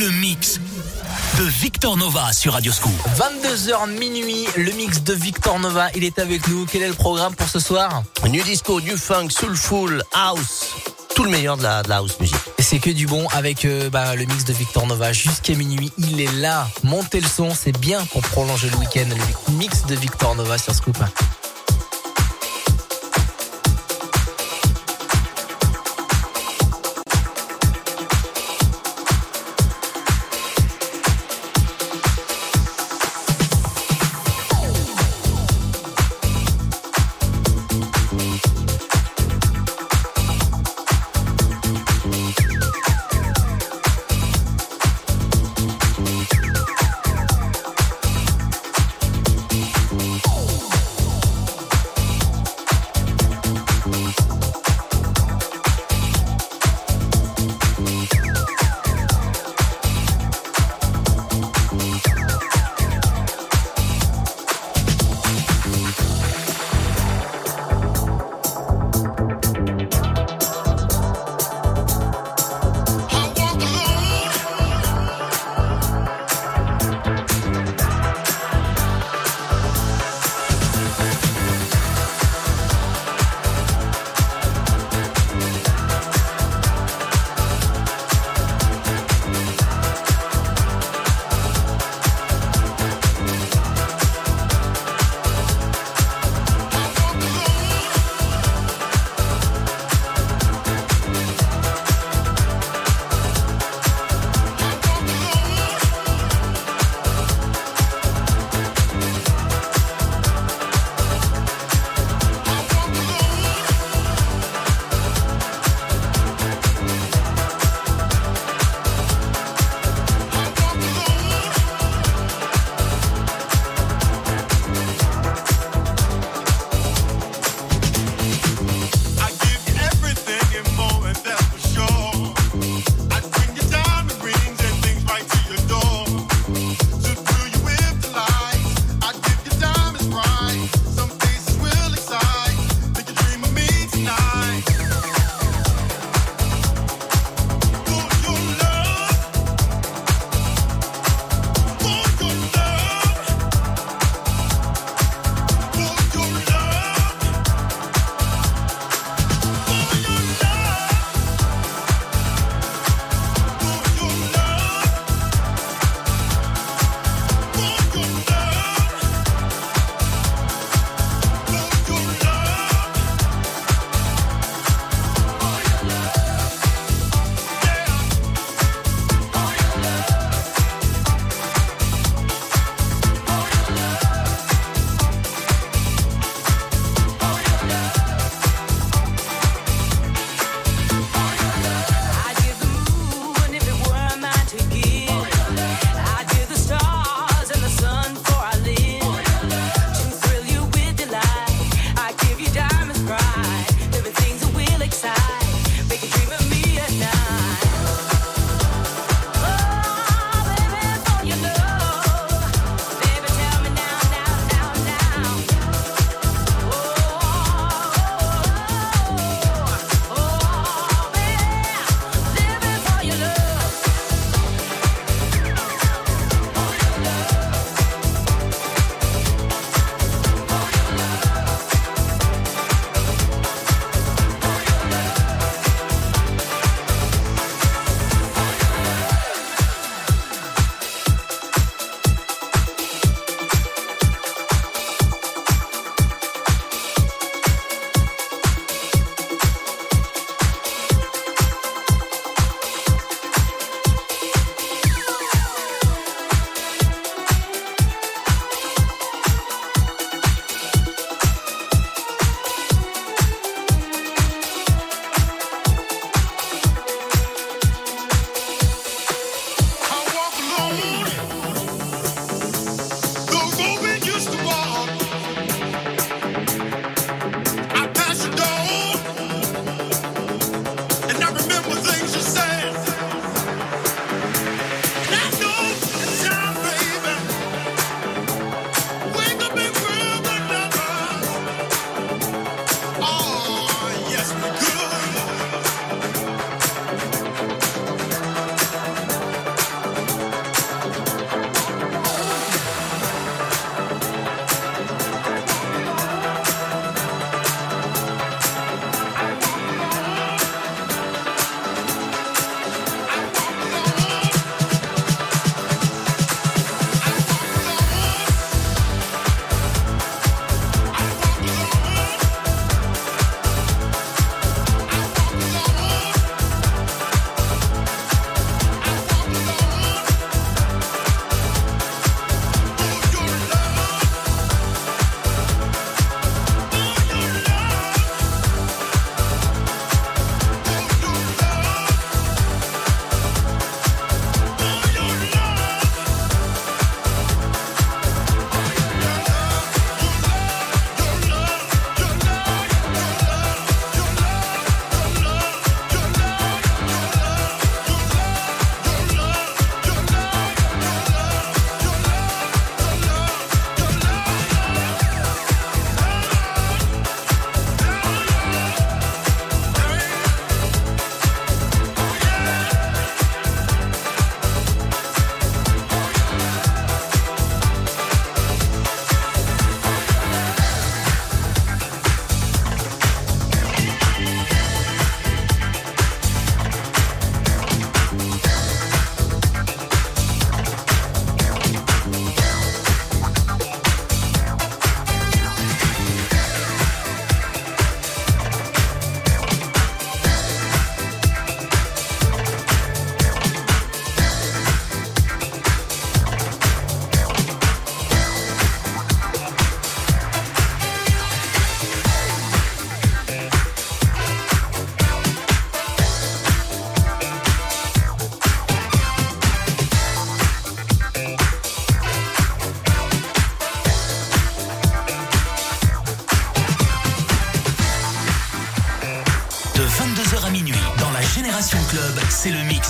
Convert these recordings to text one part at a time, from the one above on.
le mix de Victor Nova sur Radio Scoop. 22h minuit, le mix de Victor Nova, il est avec nous. Quel est le programme pour ce soir? New disco, new funk, soulful, house, tout le meilleur de la, de la house music. Et c'est que du bon avec euh, bah, le mix de Victor Nova jusqu'à minuit. Il est là. Montez le son, c'est bien pour prolonger le week-end. Le mix de Victor Nova sur Scoop.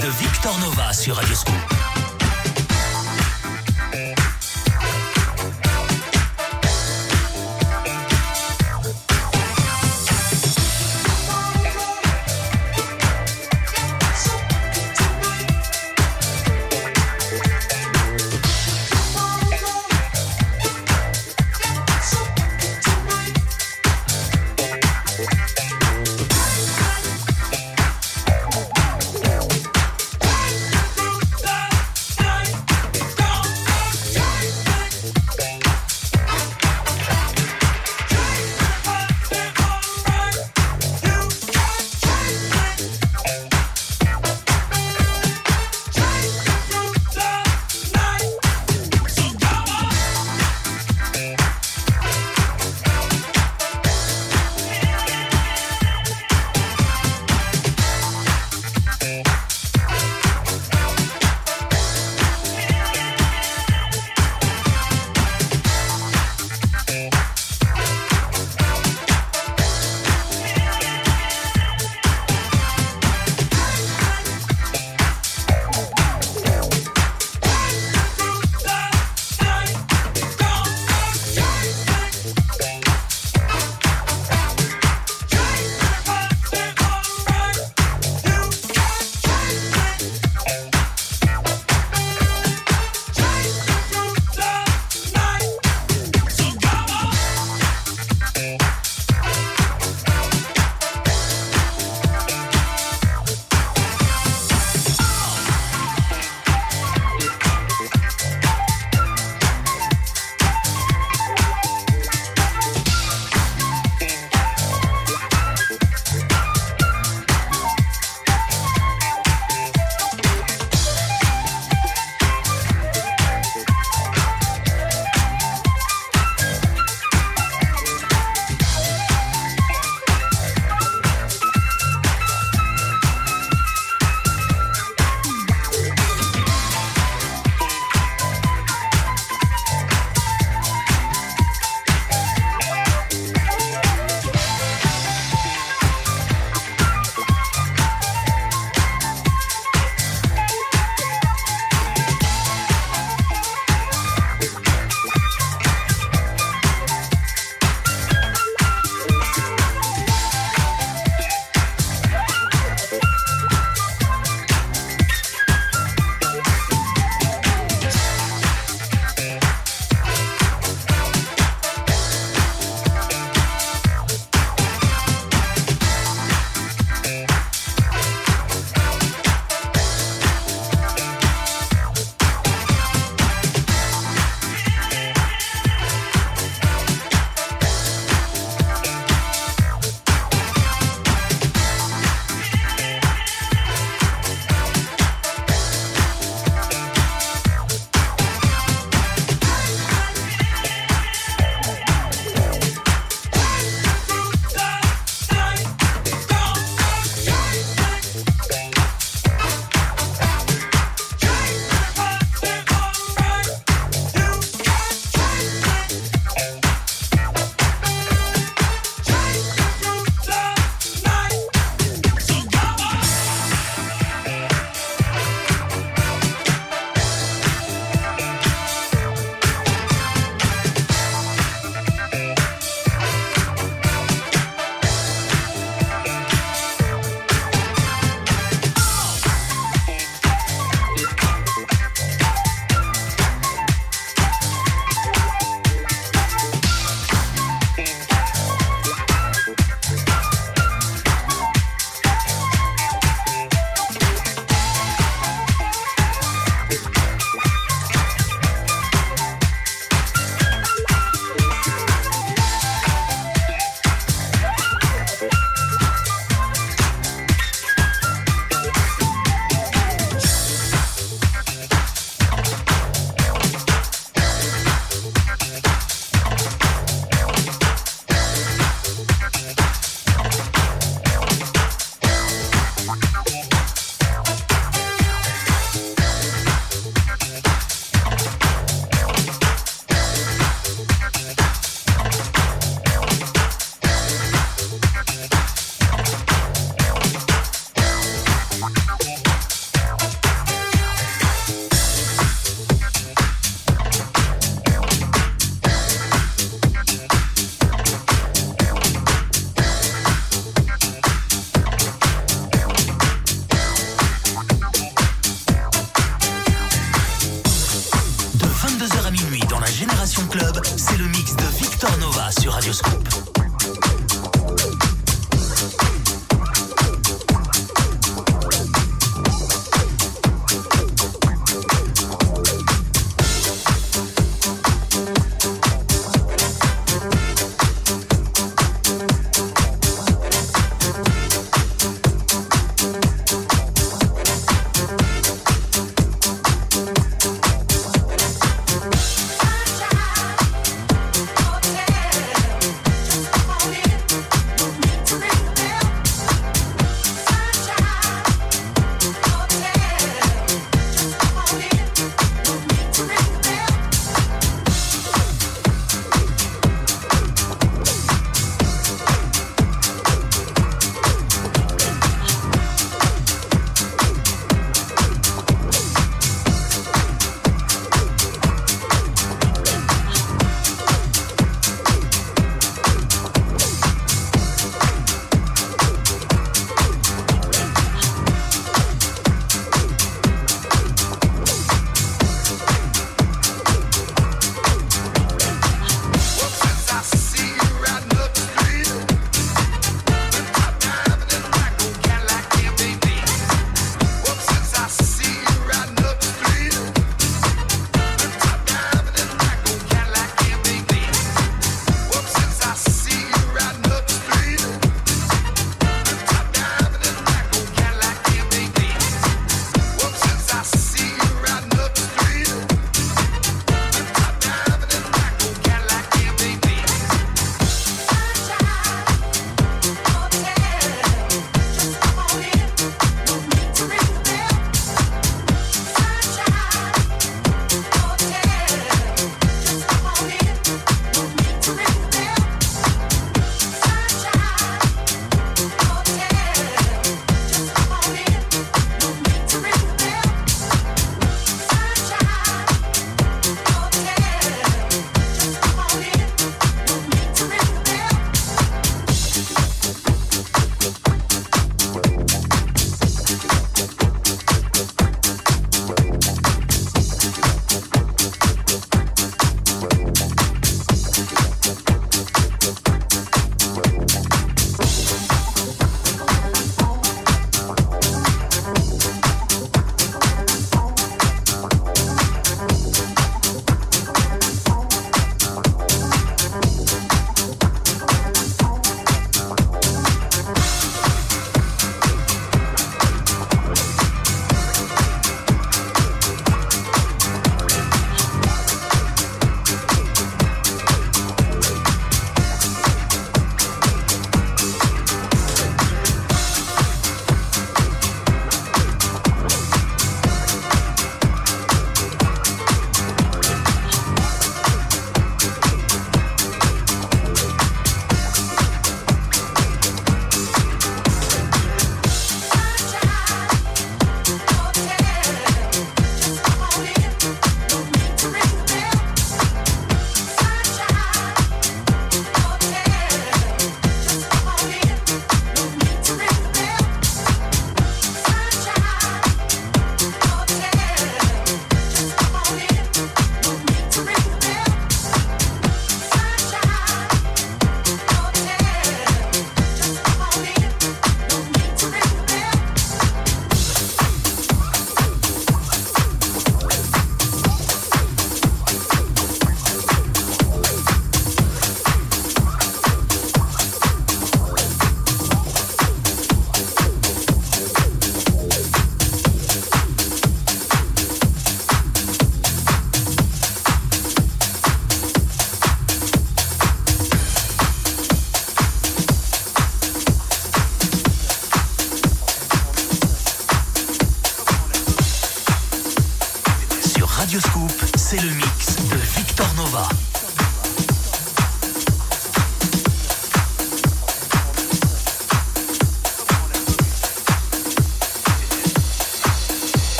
De Victor Nova sur Radio.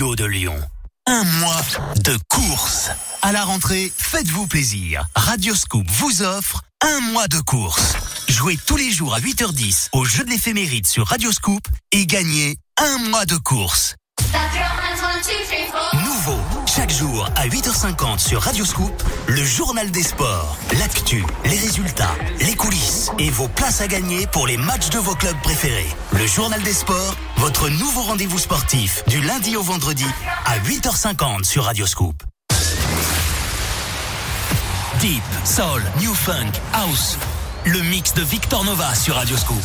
Radio de Lyon. Un mois de course. À la rentrée, faites-vous plaisir. Radioscoop vous offre un mois de course. Jouez tous les jours à 8h10 au jeu de l'éphéméride sur Radioscoop et gagnez un mois de course. Nouveau, chaque jour à 8h50 sur Radioscoop, le journal des sports, l'actu, les résultats, les coulisses et vos places à gagner pour les matchs de vos clubs préférés. Le journal des sports, votre nouveau rendez-vous sportif du lundi au vendredi à 8h50 sur Radioscoop. Deep, Soul, New Funk, House. Le mix de Victor Nova sur Radioscoop.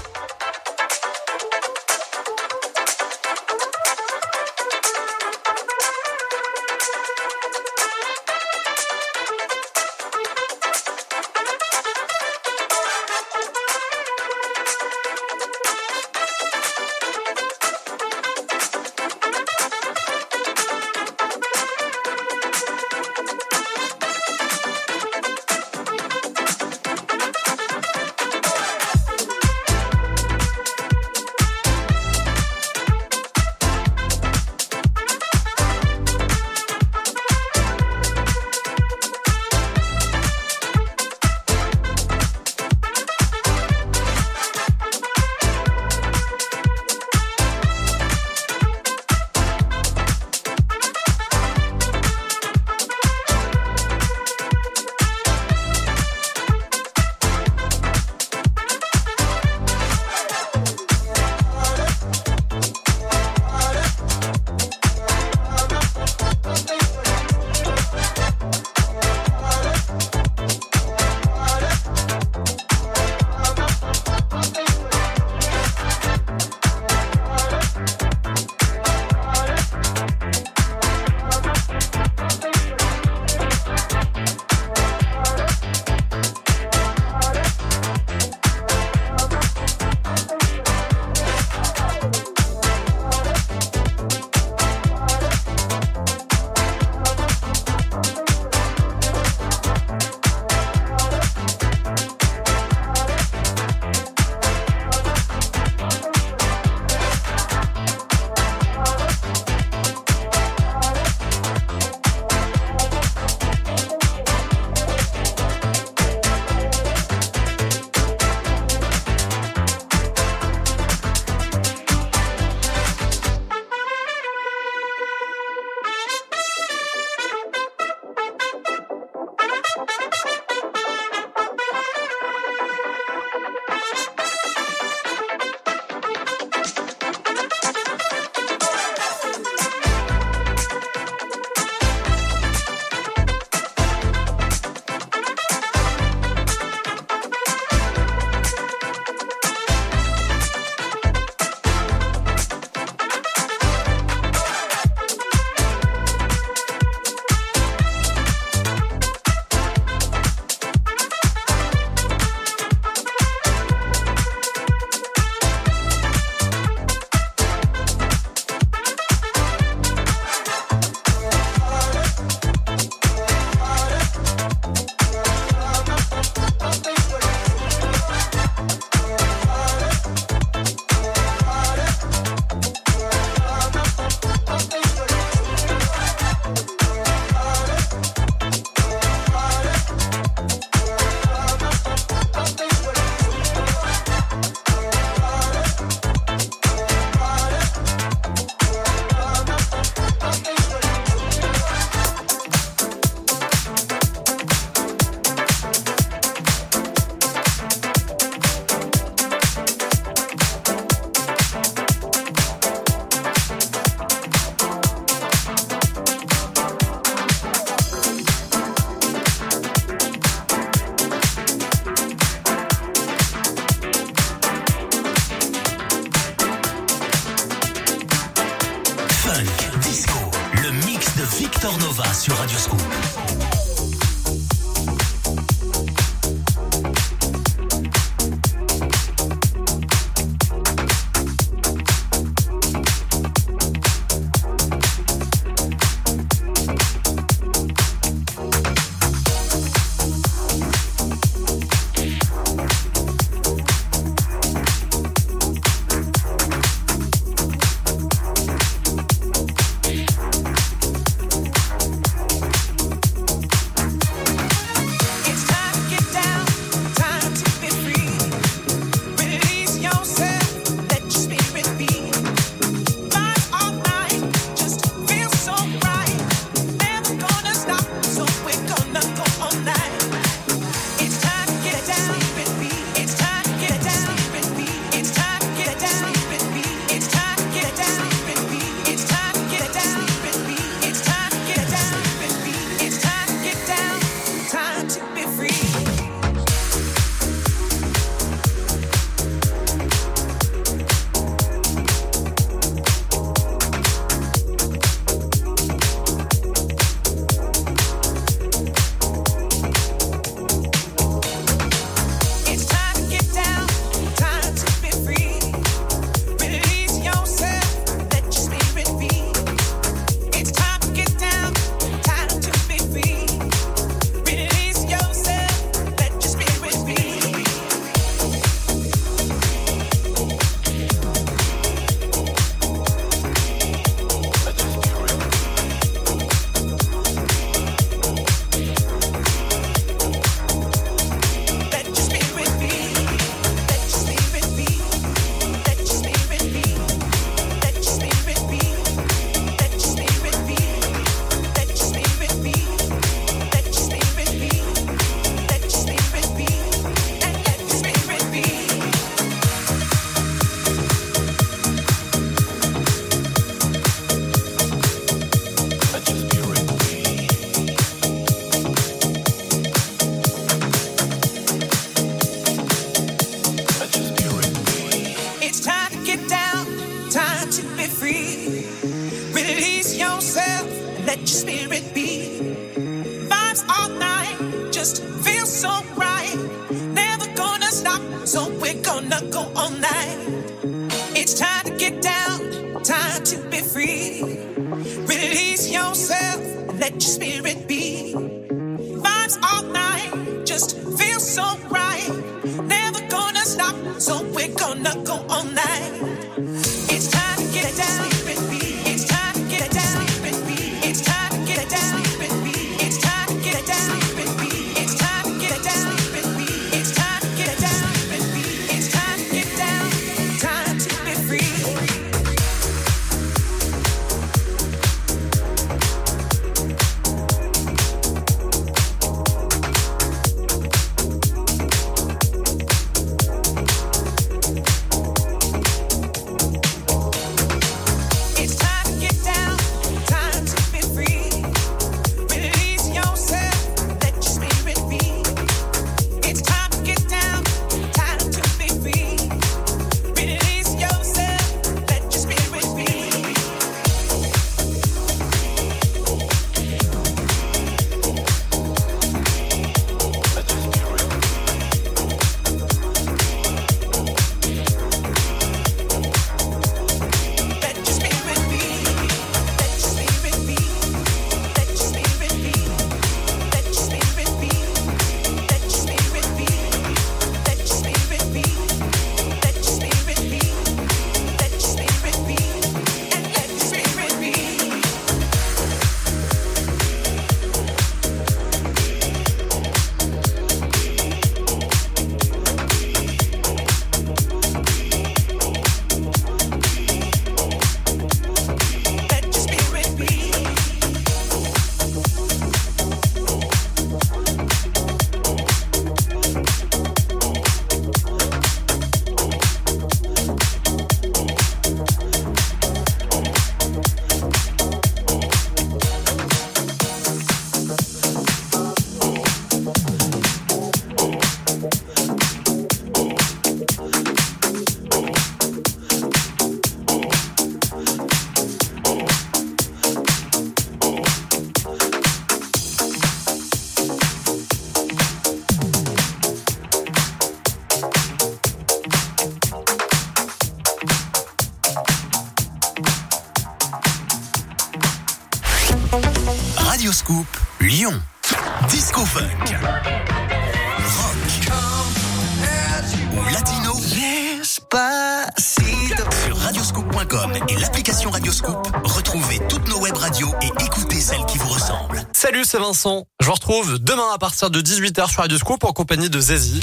Je vous retrouve demain à partir de 18h sur Radio Scoop en compagnie de Zazie.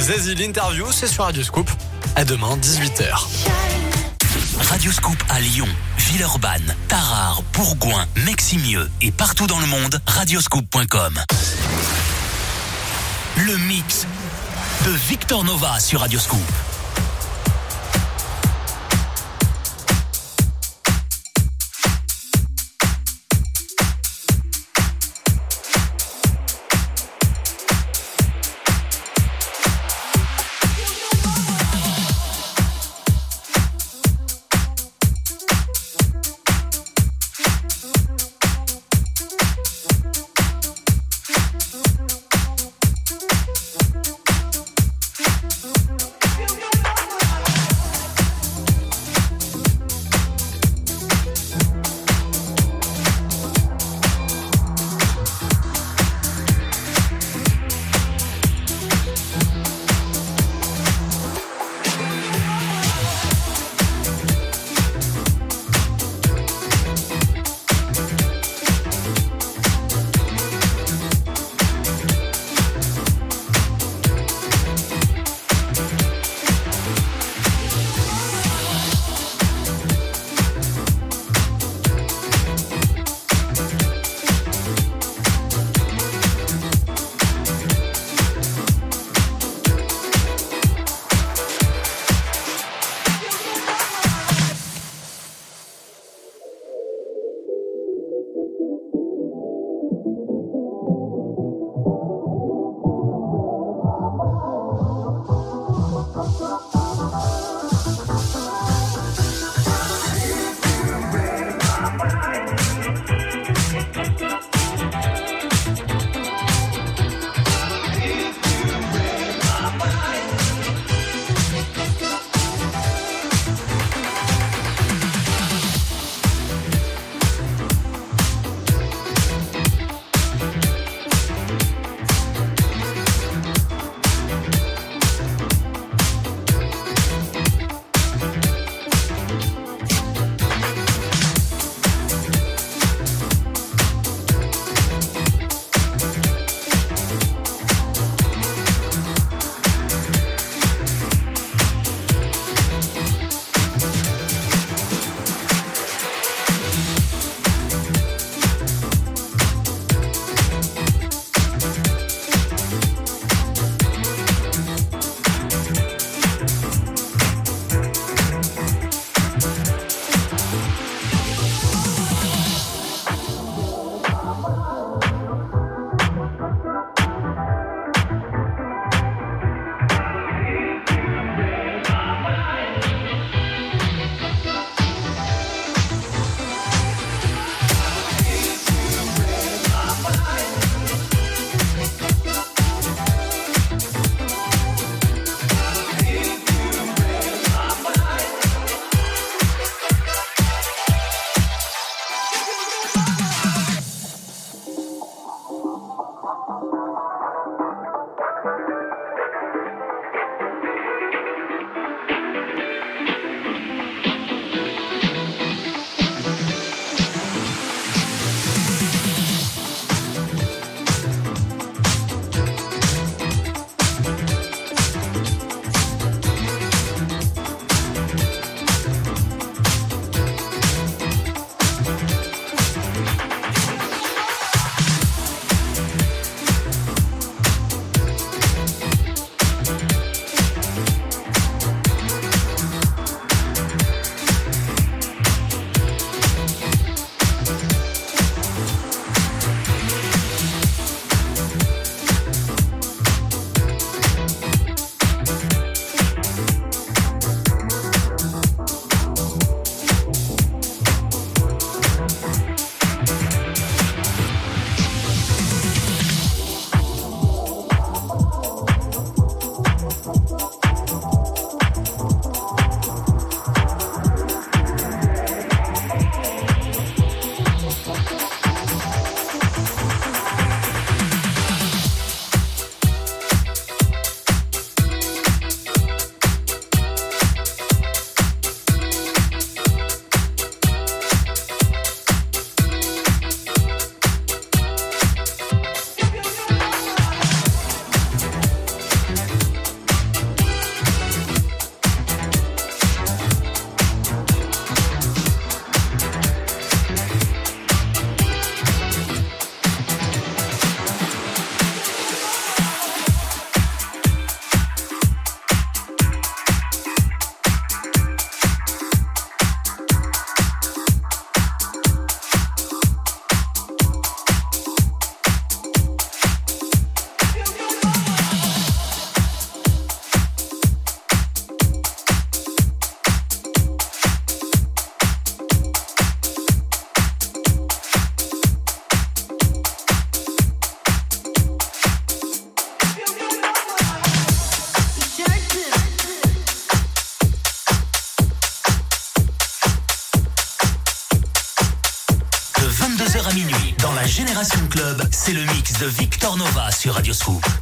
Zazie, l'interview, c'est sur Radio Scoop. À demain, 18h. Radio Scoop à Lyon, Villeurbanne, Tarare, Bourgoin, Meximieux et partout dans le monde, radioscoop.com. Le mix de Victor Nova sur Radio Scoop. Radio Scoop.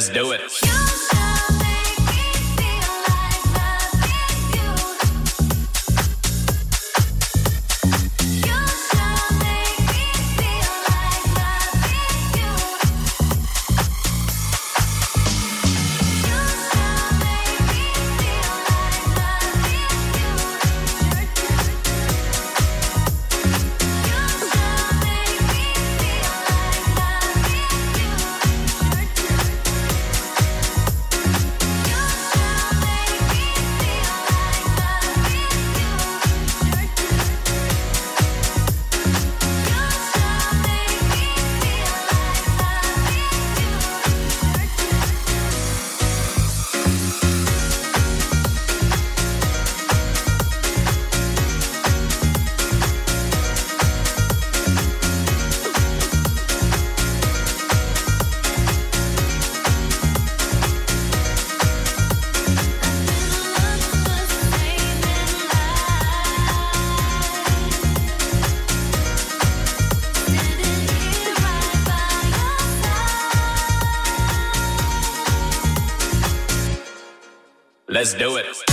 Let's do it. Let's do it.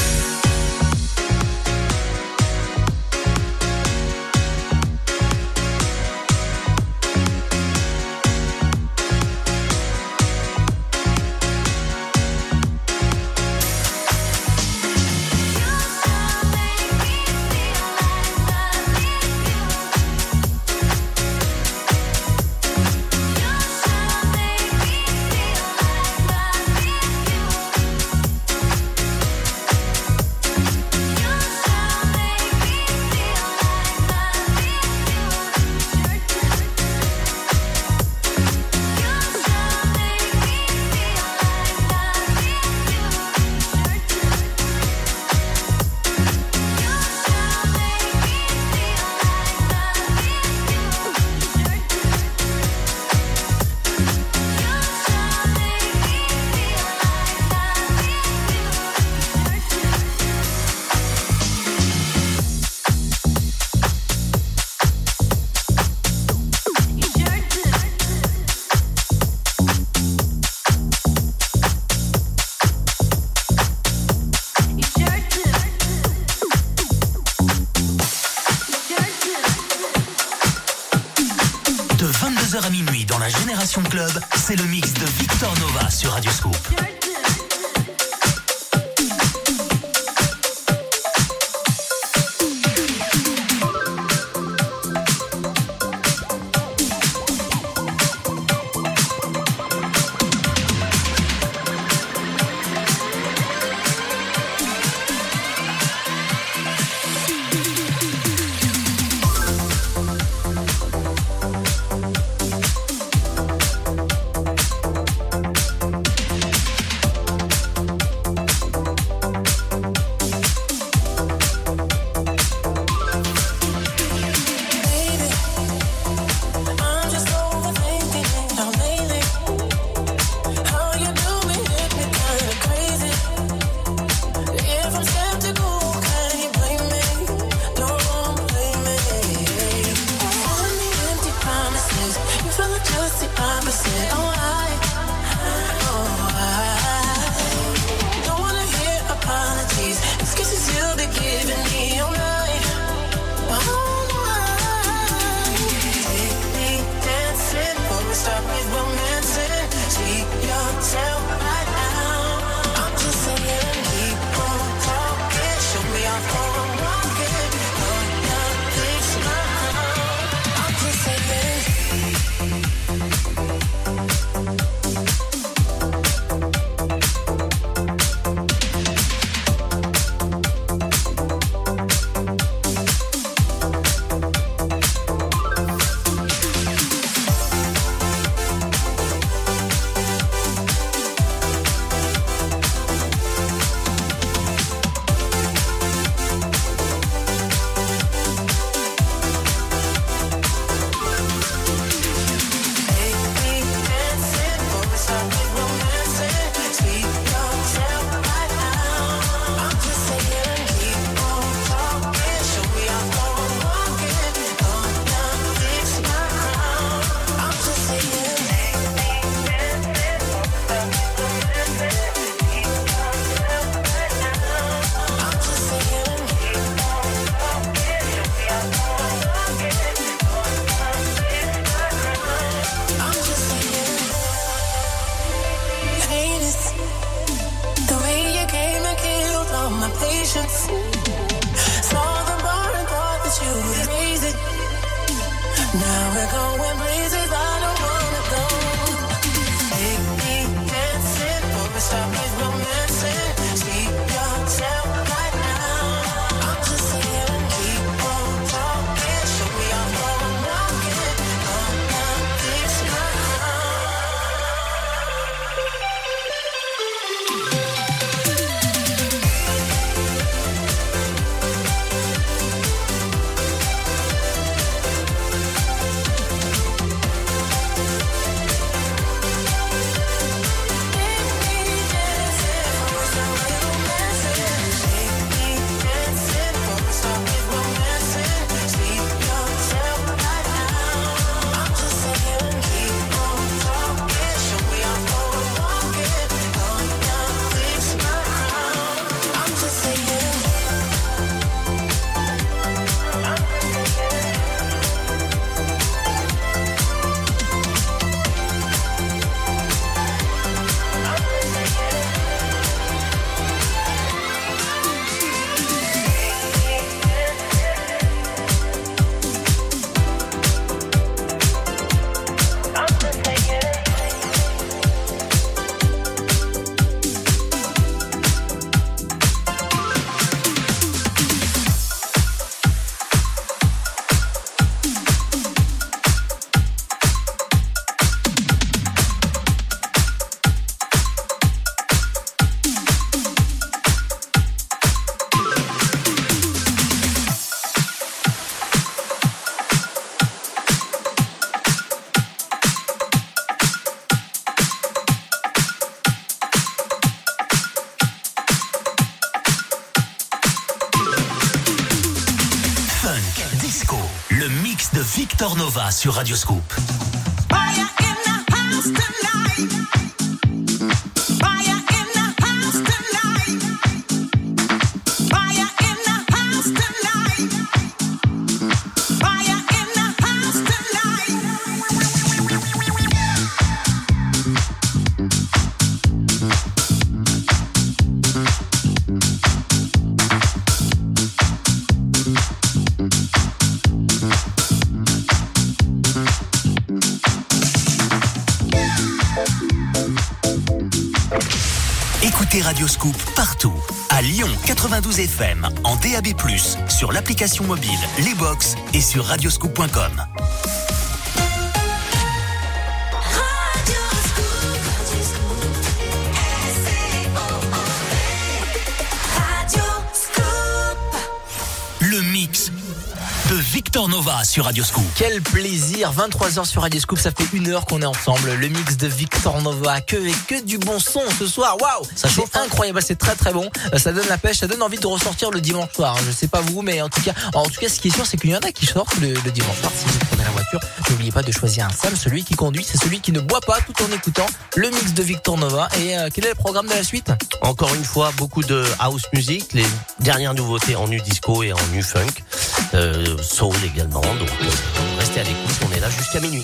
Club. Nova sur Radio 92 FM, en DAB+, sur l'application mobile, les box et sur radioscoop.com. Victor Nova sur Radio Scoop. Quel plaisir, 23h sur Radio Scoop, ça fait une heure qu'on est ensemble. Le mix de Victor Nova, que et que du bon son ce soir. Waouh, ça hein. incroyable, c'est très très bon. Euh, ça donne la pêche, ça donne envie de ressortir le dimanche soir. Je sais pas vous, mais en tout cas, en tout cas, ce qui est sûr, c'est qu'il y en a qui sortent le, dimanche soir. Si vous prenez la voiture, n'oubliez pas de choisir un Sam. Celui qui conduit, c'est celui qui ne boit pas tout en écoutant le mix de Victor Nova. Et euh, quel est le programme de la suite? Encore une fois, beaucoup de house music, les dernières nouveautés en nu disco et en nu funk. Euh, soul également. Donc euh, restez à l'écoute, on est là jusqu'à minuit.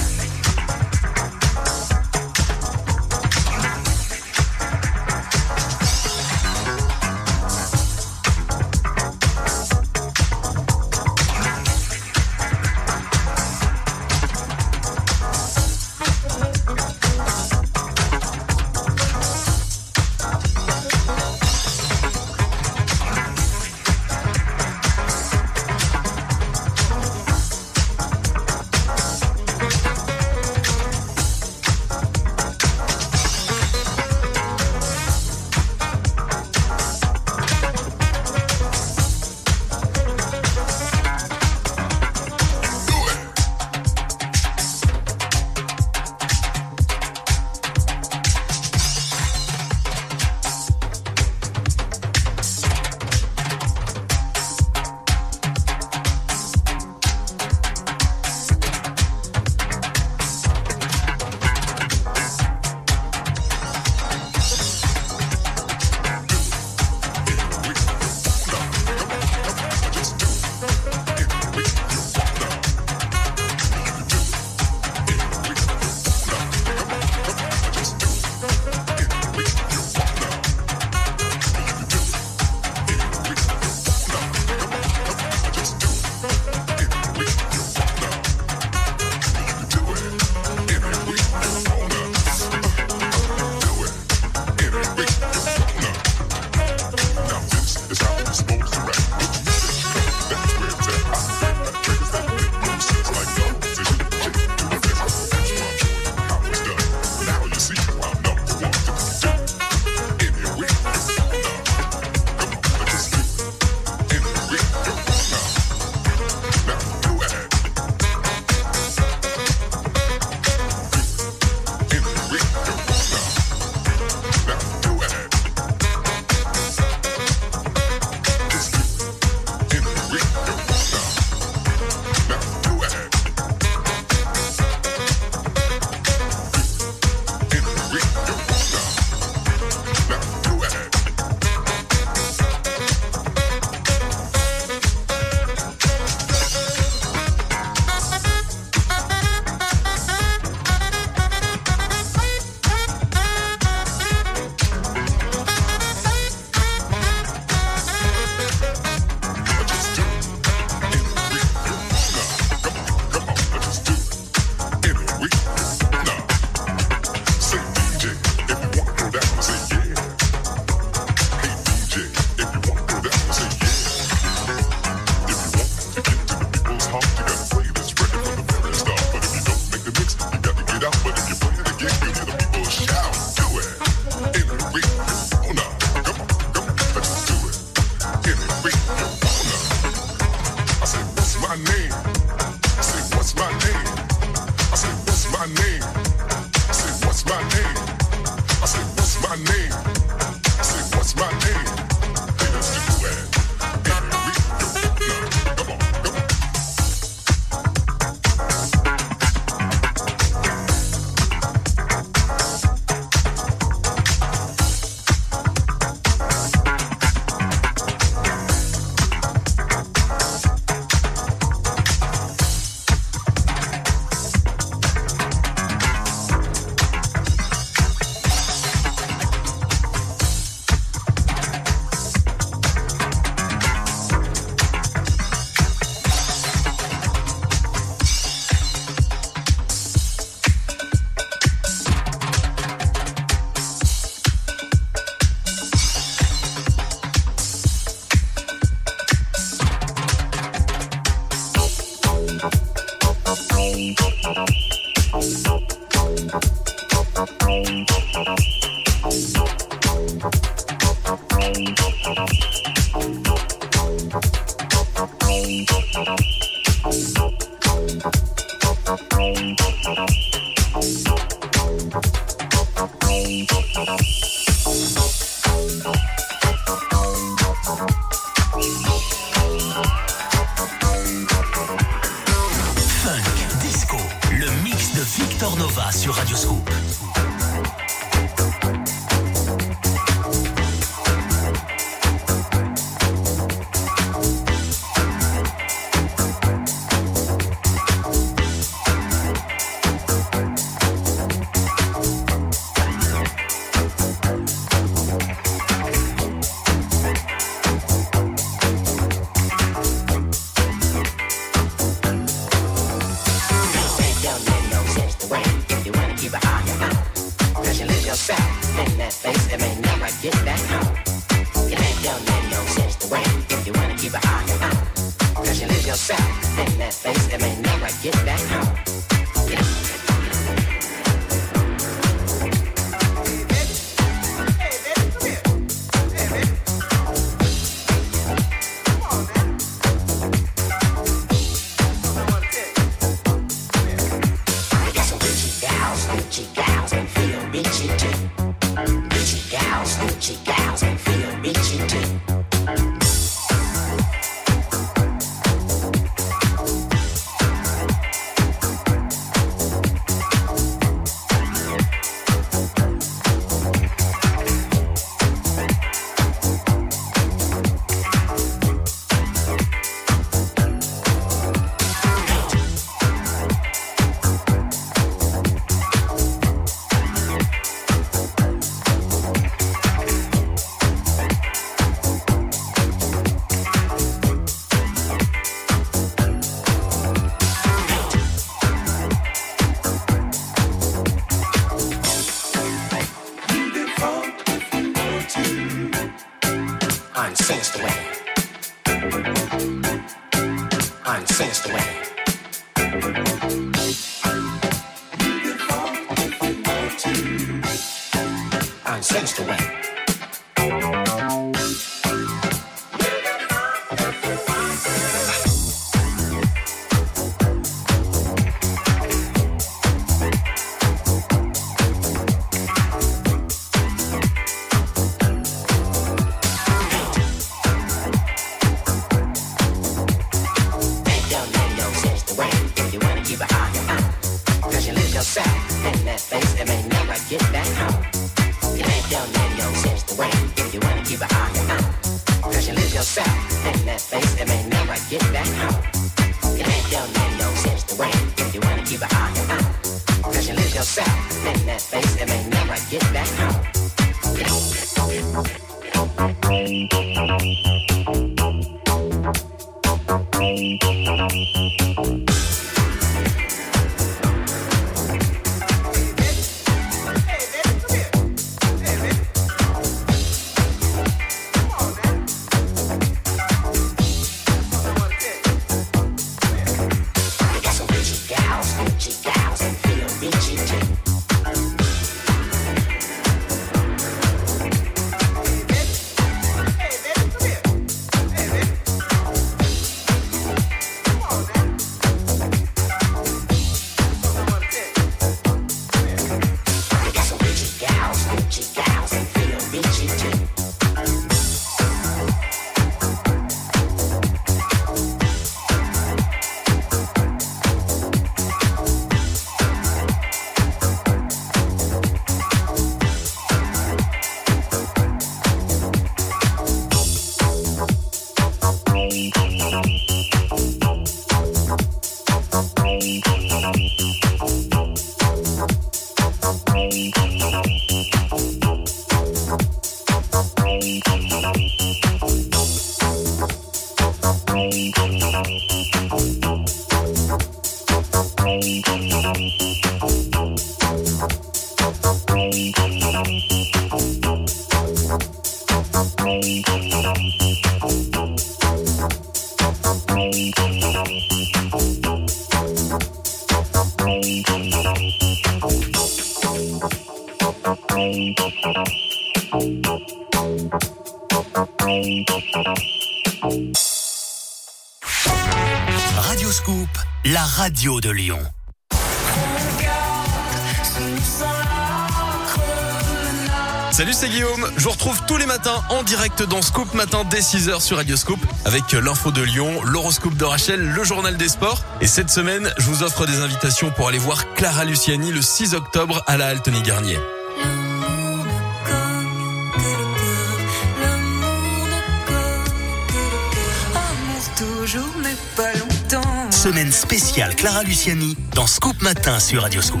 Direct dans Scoop Matin dès 6h sur Radio Scoop avec l'info de Lyon, l'horoscope de Rachel, le journal des sports. Et cette semaine, je vous offre des invitations pour aller voir Clara Luciani le 6 octobre à la Altony Garnier. L'amour ne cogne que le cœur. L'amour ne cogne que le cœur. Amour toujours, mais pas longtemps. Semaine spéciale Clara Luciani dans Scoop Matin sur Radio Scoop.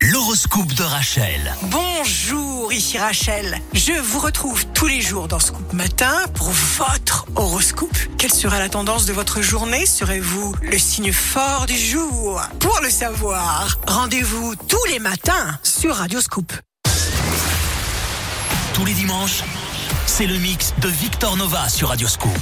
L'horoscope de Rachel. Rachel. Je vous retrouve tous les jours dans Scoop Matin pour votre horoscope. Quelle sera la tendance de votre journée? Serez-vous le signe fort du jour? Pour le savoir, rendez-vous tous les matins sur Radio Scoop. Tous les dimanches, c'est le mix de Victor Nova sur Radio Scoop.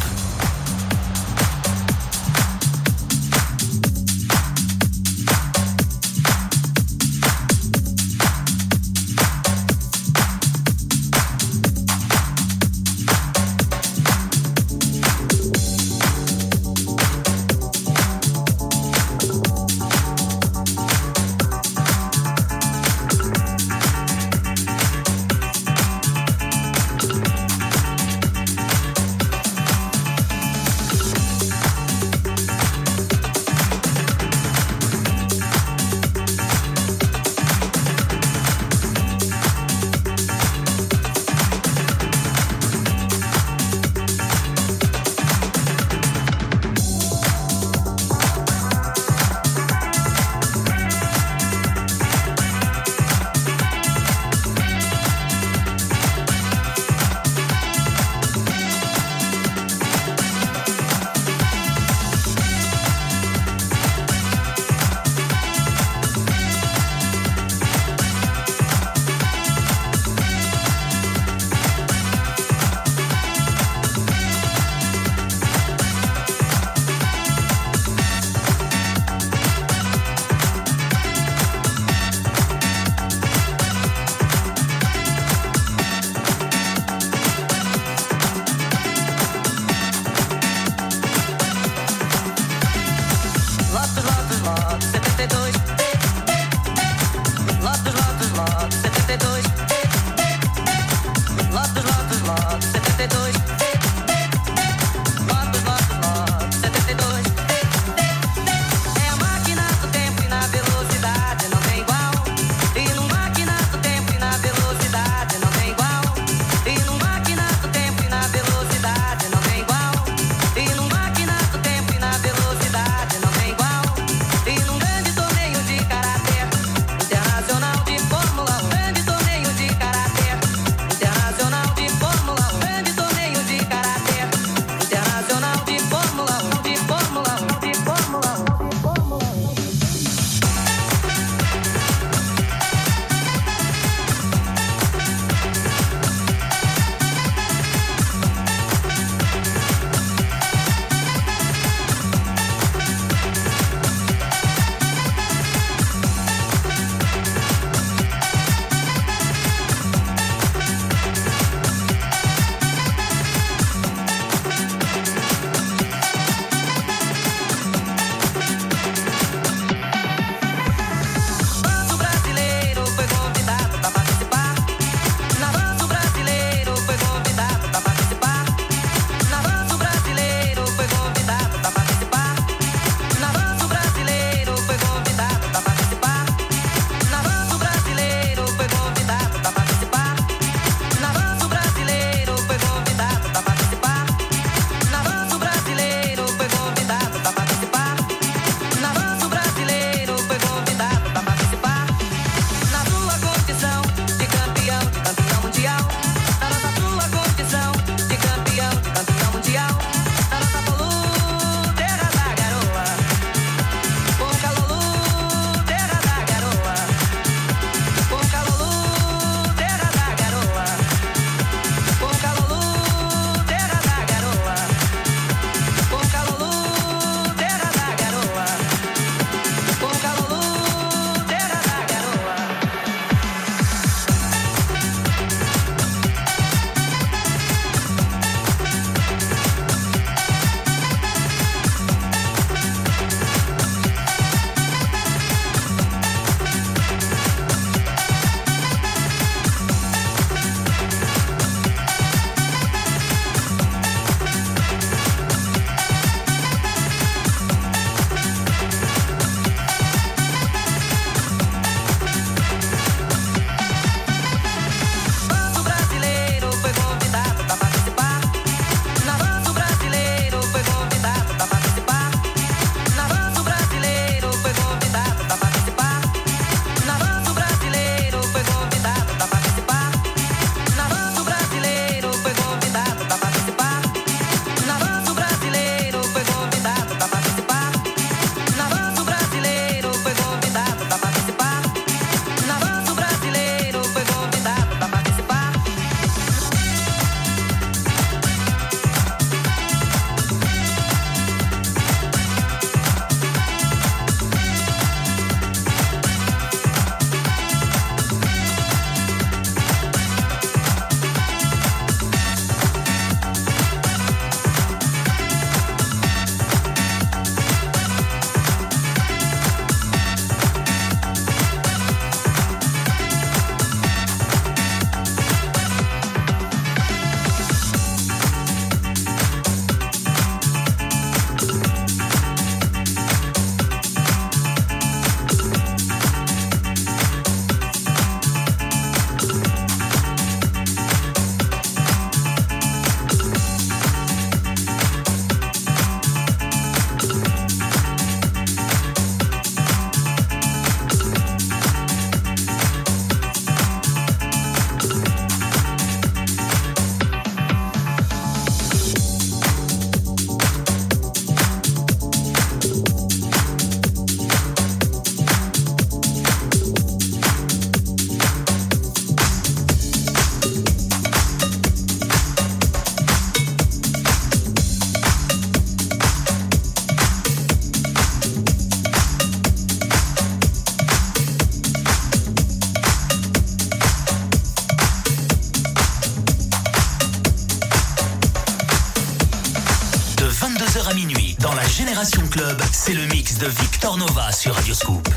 Nova sur Radio Scoop.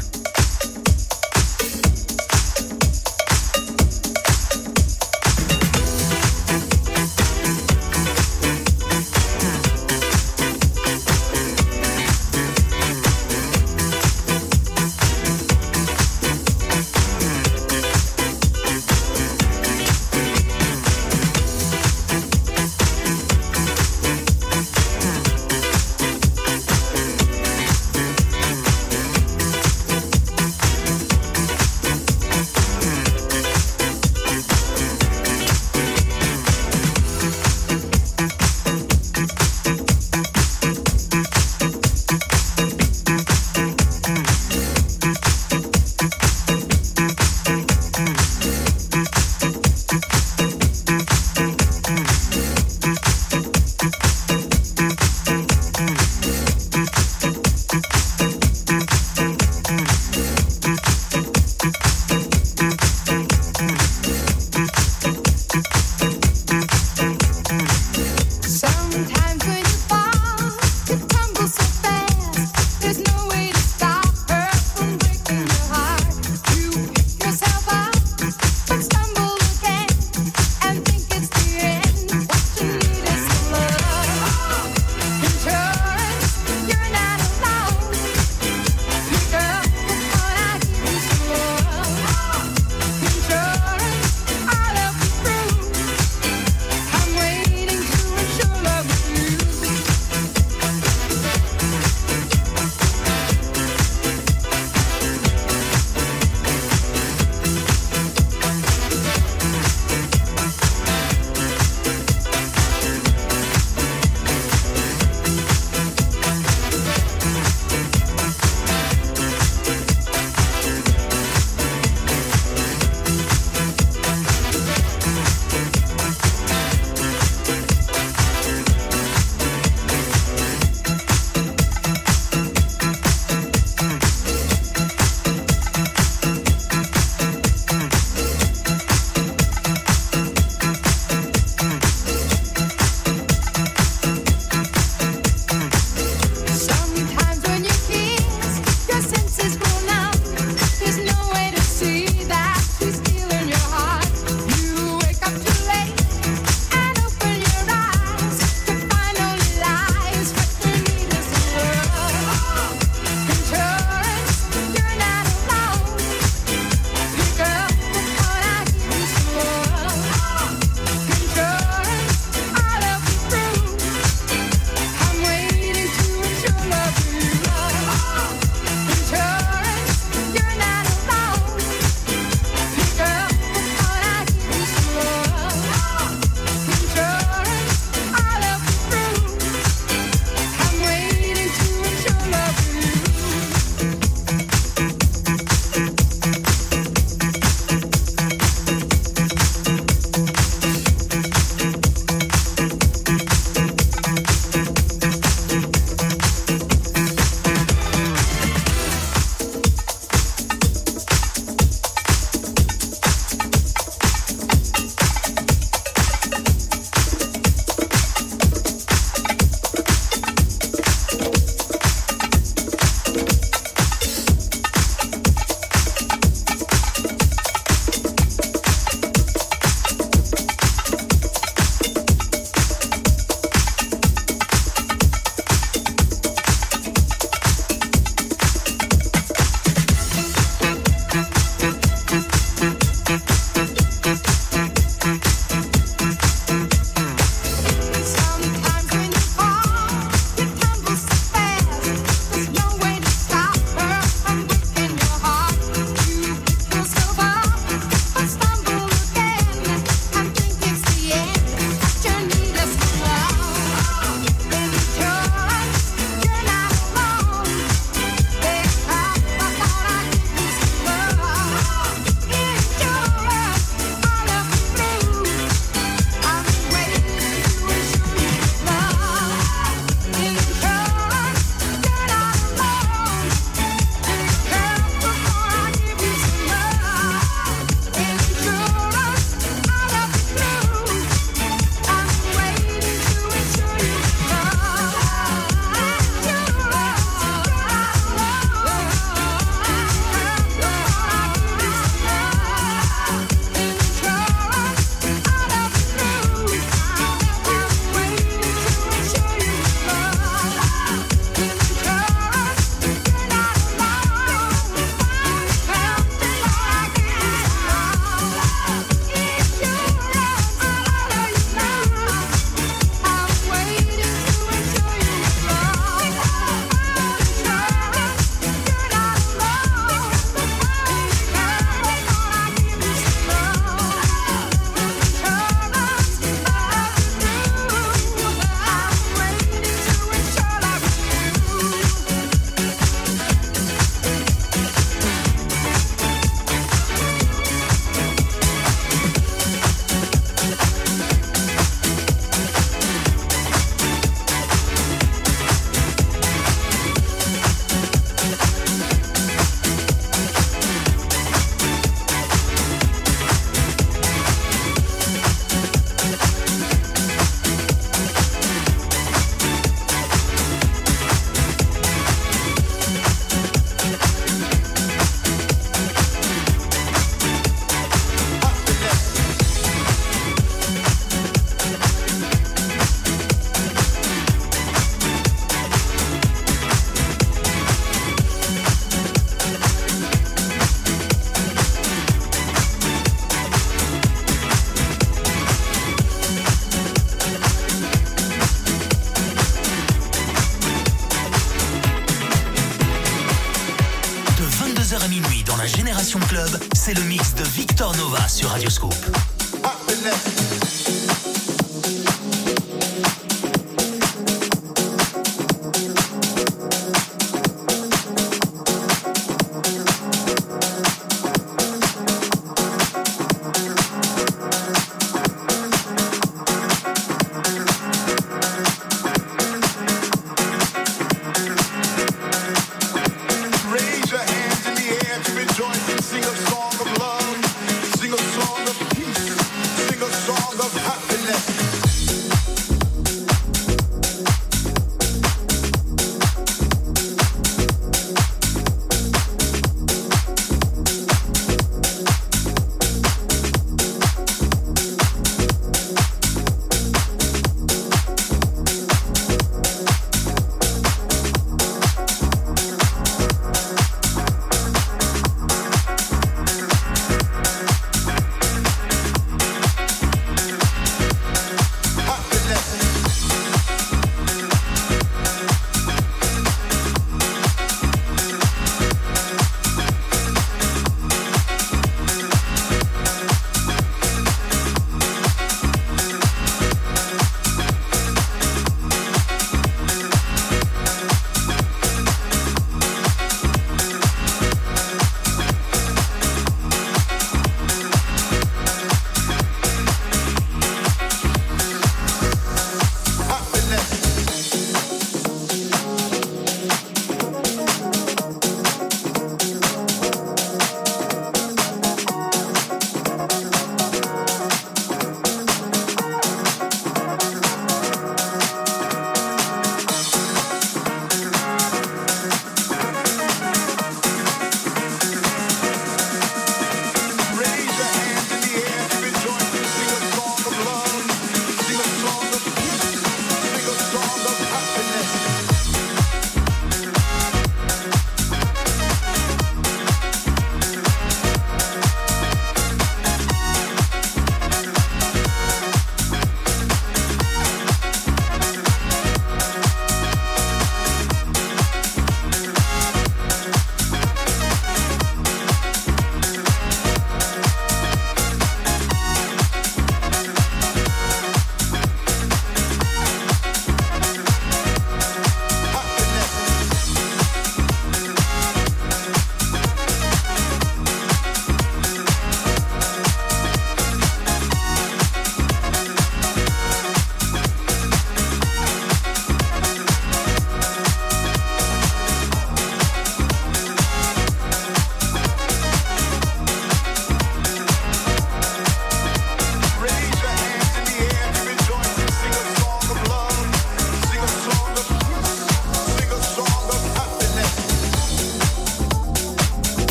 Nova sur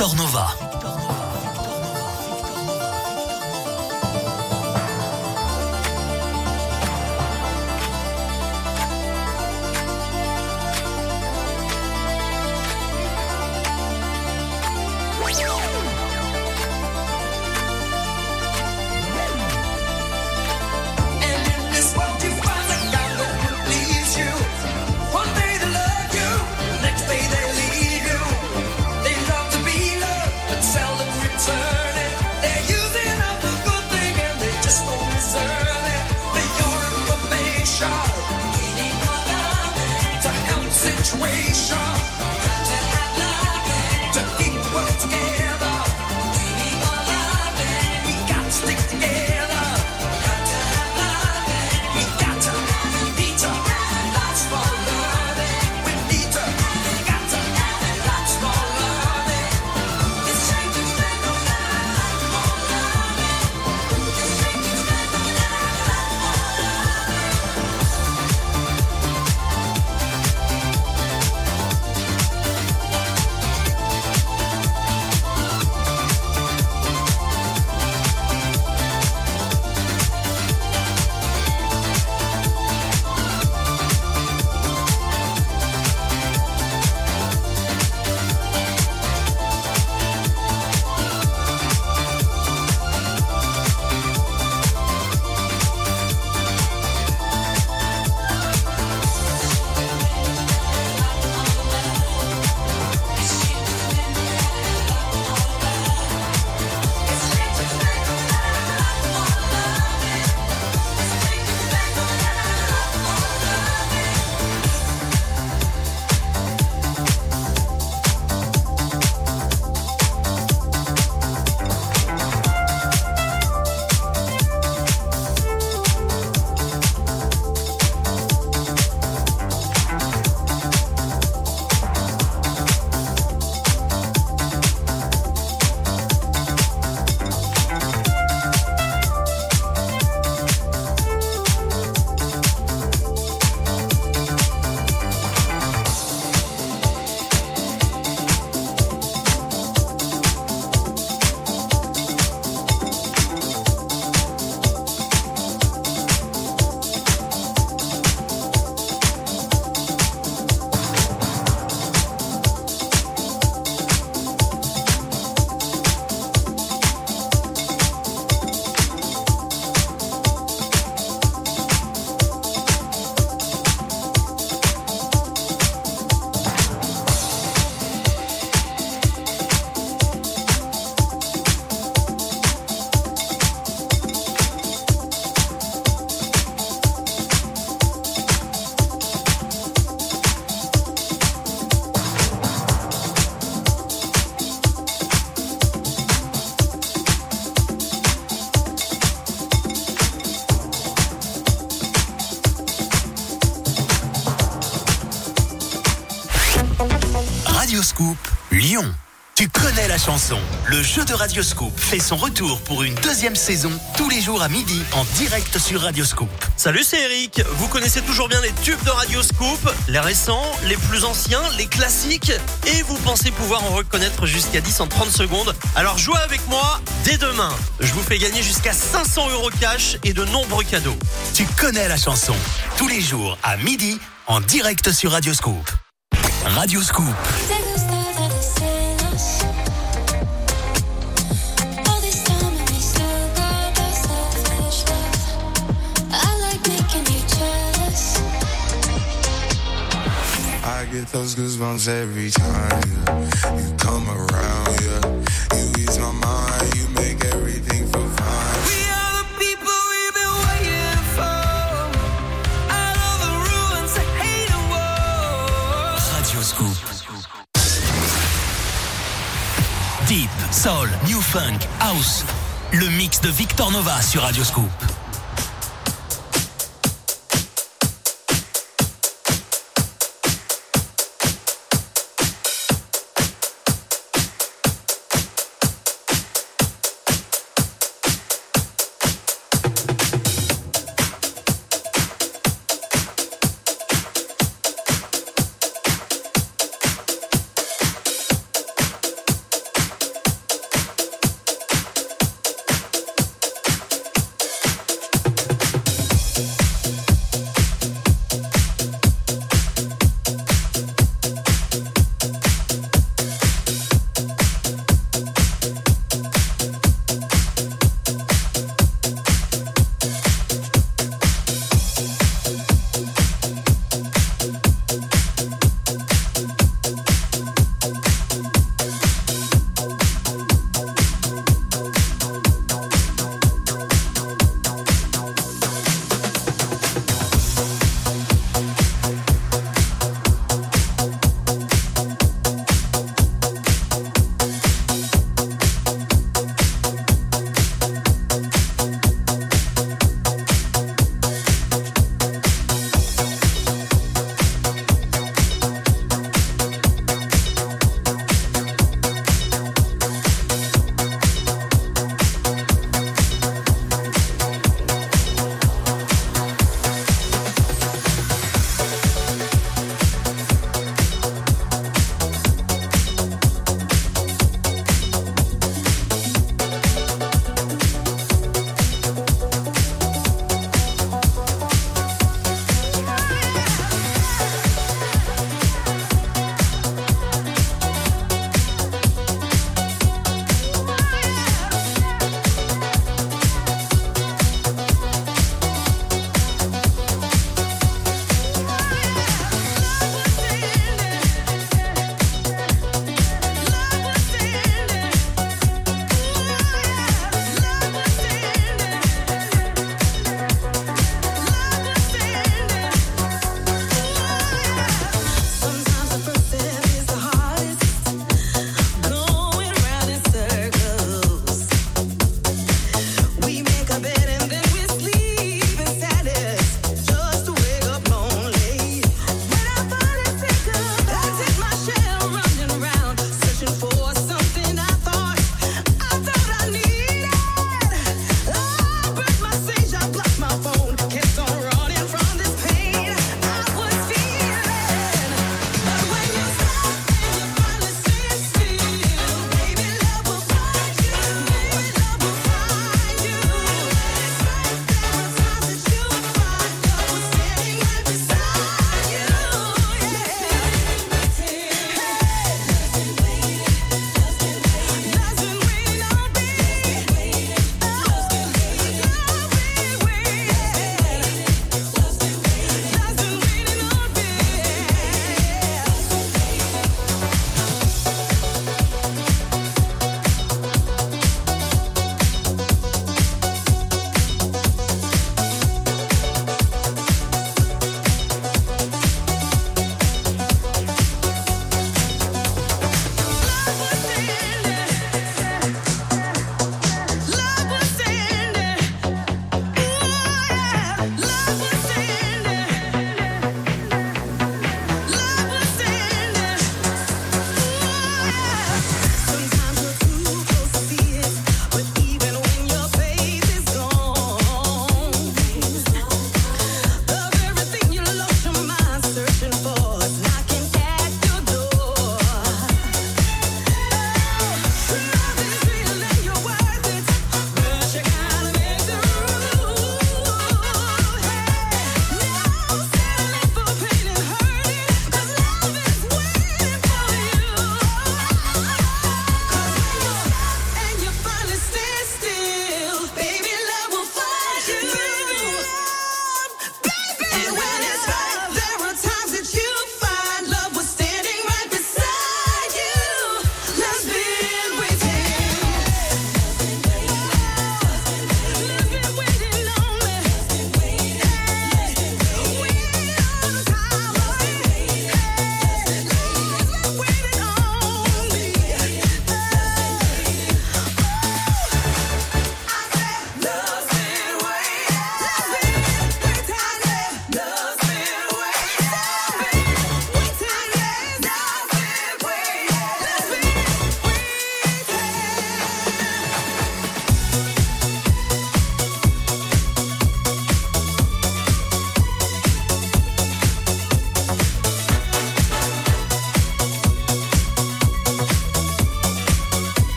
Victor. Le jeu de Radio Scoop fait son retour pour une deuxième saison tous les jours à midi en direct sur Radio Scoop. Salut, c'est Eric. Vous connaissez toujours bien les tubes de Radio Scoop, les récents, les plus anciens, les classiques, et vous pensez pouvoir en reconnaître jusqu'à 10 en 30 secondes. Alors jouez avec moi dès demain. Je vous fais gagner jusqu'à 500 euros cash et de nombreux cadeaux. Tu connais la chanson. Tous les jours à midi en direct sur Radio Scoop. Get those goosebumps every time yeah. you come around. Yeah, you ease my mind. You make everything feel fine. We are the people we've been waiting for. Out of the ruins of hate and war. Radio Scoop. Deep, Soul, New Funk, House. Le mix de Victor Nova sur Radio Scoop.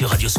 Sur Radio